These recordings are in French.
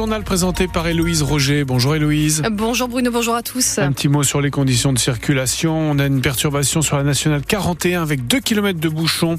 journal présenté par Héloïse Roger. Bonjour Héloïse. Bonjour Bruno, bonjour à tous. Un petit mot sur les conditions de circulation. On a une perturbation sur la nationale 41 avec 2 km de bouchons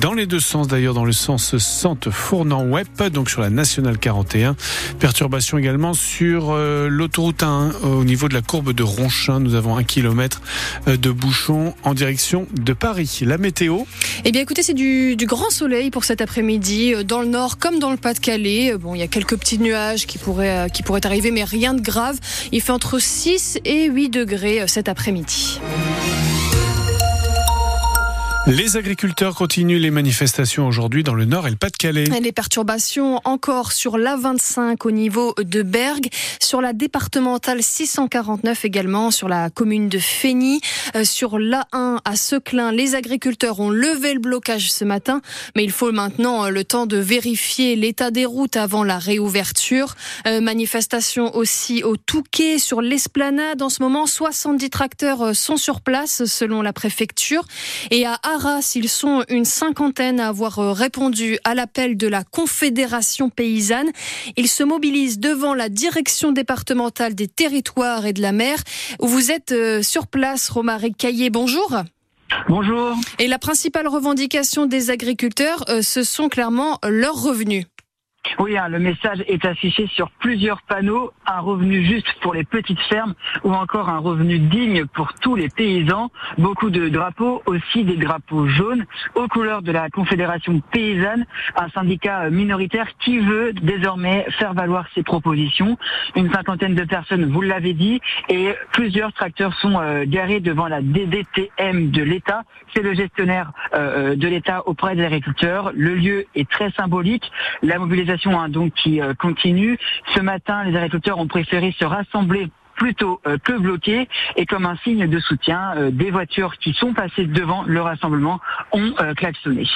dans les deux sens d'ailleurs dans le sens Sante-Fournant-Web, donc sur la nationale 41. Perturbation également sur euh, l'autoroute 1 au niveau de la courbe de Ronchin. Nous avons un kilomètre euh, de bouchons en direction de Paris. La météo? Eh bien écoutez, c'est du, du grand soleil pour cet après-midi euh, dans le nord comme dans le Pas-de-Calais. Bon, il y a quelques petits nuages qui pourraient, qui pourraient arriver, mais rien de grave. Il fait entre 6 et 8 degrés cet après-midi. Les agriculteurs continuent les manifestations aujourd'hui dans le Nord et le Pas-de-Calais. Les perturbations encore sur l'A25 au niveau de Bergue, sur la départementale 649 également, sur la commune de Fény, euh, sur l'A1 à Seclin. Les agriculteurs ont levé le blocage ce matin, mais il faut maintenant euh, le temps de vérifier l'état des routes avant la réouverture. Euh, manifestation aussi au Touquet, sur l'Esplanade. En ce moment, 70 tracteurs sont sur place selon la préfecture. Et à Arras, ils sont une cinquantaine à avoir euh, répondu à l'appel de la Confédération paysanne. Ils se mobilisent devant la direction départementale des territoires et de la mer, où vous êtes euh, sur place, Romaric Caillé. Bonjour. Bonjour. Et la principale revendication des agriculteurs, euh, ce sont clairement leurs revenus. Oui, hein, le message est affiché sur plusieurs panneaux, un revenu juste pour les petites fermes ou encore un revenu digne pour tous les paysans. Beaucoup de drapeaux, aussi des drapeaux jaunes aux couleurs de la Confédération paysanne, un syndicat minoritaire qui veut désormais faire valoir ses propositions. Une cinquantaine de personnes, vous l'avez dit, et plusieurs tracteurs sont euh, garés devant la DDTM de l'État. C'est le gestionnaire euh, euh, de l'État auprès des agriculteurs. Le lieu est très symbolique. La mobilisation Hein, donc qui euh, continue. Ce matin, les agriculteurs ont préféré se rassembler plutôt euh, que bloqué et comme un signe de soutien, euh, des voitures qui sont passées devant le rassemblement ont euh, klaxonné.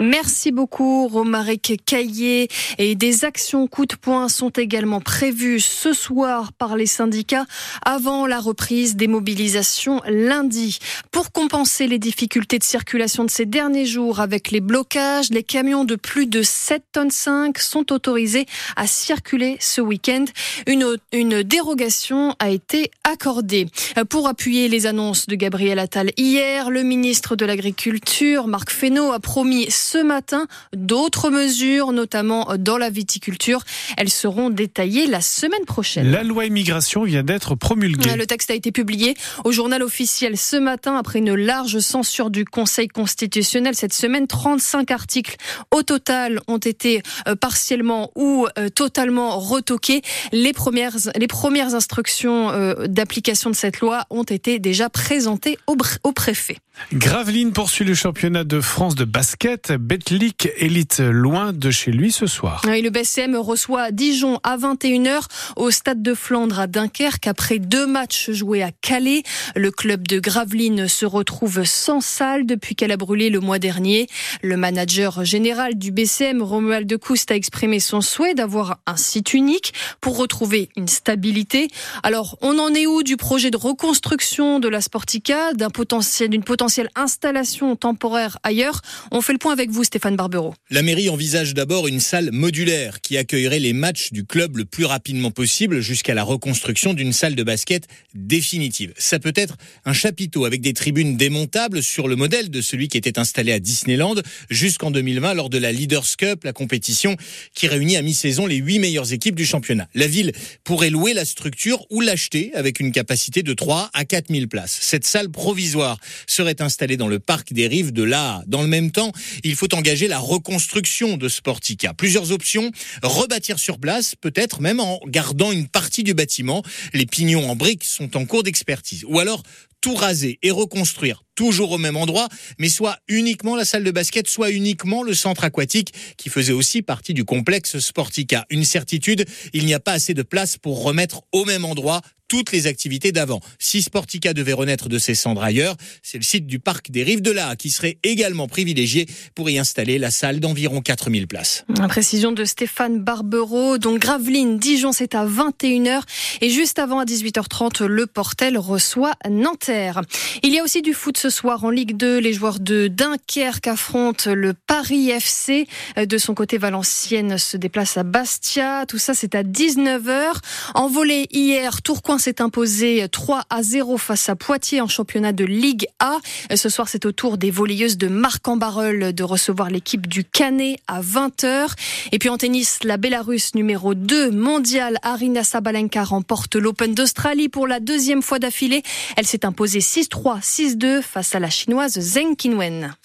Merci beaucoup Romaric Caillé et des actions coup de poing sont également prévues ce soir par les syndicats avant la reprise des mobilisations lundi. Pour compenser les difficultés de circulation de ces derniers jours avec les blocages, les camions de plus de 7 tonnes 5 sont autorisés à circuler ce week-end. Une dérogation a été accordé. Pour appuyer les annonces de Gabriel Attal hier, le ministre de l'Agriculture, Marc Fesneau, a promis ce matin d'autres mesures, notamment dans la viticulture. Elles seront détaillées la semaine prochaine. La loi immigration vient d'être promulguée. Le texte a été publié au journal officiel ce matin après une large censure du Conseil constitutionnel. Cette semaine, 35 articles au total ont été euh, partiellement ou euh, totalement retoqués. Les premières, les premières instructions euh, d'application de cette loi ont été déjà présentées au, au préfet. Graveline poursuit le championnat de France de basket. Betlic élite loin de chez lui ce soir. le BCM reçoit Dijon à 21h au stade de Flandre à Dunkerque après deux matchs joués à Calais. Le club de Gravelines se retrouve sans salle depuis qu'elle a brûlé le mois dernier. Le manager général du BCM, Romuald de Coust, a exprimé son souhait d'avoir un site unique pour retrouver une stabilité. Alors, on en est où du projet de reconstruction de la Sportica, d'une potentielle installation temporaire ailleurs? On fait le point avec vous, Stéphane Barbero. La mairie envisage d'abord une salle modulaire qui accueillerait les matchs du club le plus rapidement possible jusqu'à la reconstruction d'une salle de basket définitive. Ça peut être un chapiteau avec des tribunes démontables sur le modèle de celui qui était installé à Disneyland jusqu'en 2020 lors de la Leaders Cup, la compétition qui réunit à mi-saison les huit meilleures équipes du championnat. La ville pourrait louer la structure ou l'acheter avec une capacité de 3 à 4 000 places. Cette salle provisoire serait installé dans le parc des rives de l'A. Dans le même temps, il faut engager la reconstruction de Sportica. Plusieurs options, rebâtir sur place, peut-être même en gardant une partie du bâtiment. Les pignons en briques sont en cours d'expertise. Ou alors tout raser et reconstruire toujours au même endroit, mais soit uniquement la salle de basket, soit uniquement le centre aquatique qui faisait aussi partie du complexe Sportica. Une certitude, il n'y a pas assez de place pour remettre au même endroit toutes les activités d'avant. Si Sportica devait renaître de ses cendres ailleurs, c'est le site du parc des Rives de la qui serait également privilégié pour y installer la salle d'environ 4000 places. précision de Stéphane Barbero. Donc Gravelines, Dijon, c'est à 21h. Et juste avant à 18h30, le Portel reçoit Nanterre. Il y a aussi du foot ce soir en Ligue 2, les joueurs de Dunkerque affrontent le Paris FC. De son côté, Valenciennes se déplace à Bastia. Tout ça, c'est à 19h. En volée hier, Tourcoing s'est imposé 3 à 0 face à Poitiers en championnat de Ligue A. Ce soir, c'est au tour des volleyeuses de Marc en de recevoir l'équipe du Canet à 20h. Et puis en tennis, la Bélarusse numéro 2 mondiale, Arina Sabalenka remporte l'Open d'Australie pour la deuxième fois d'affilée. Elle s'est imposée 6-3, 6-2 face à la chinoise Zheng Qinwen.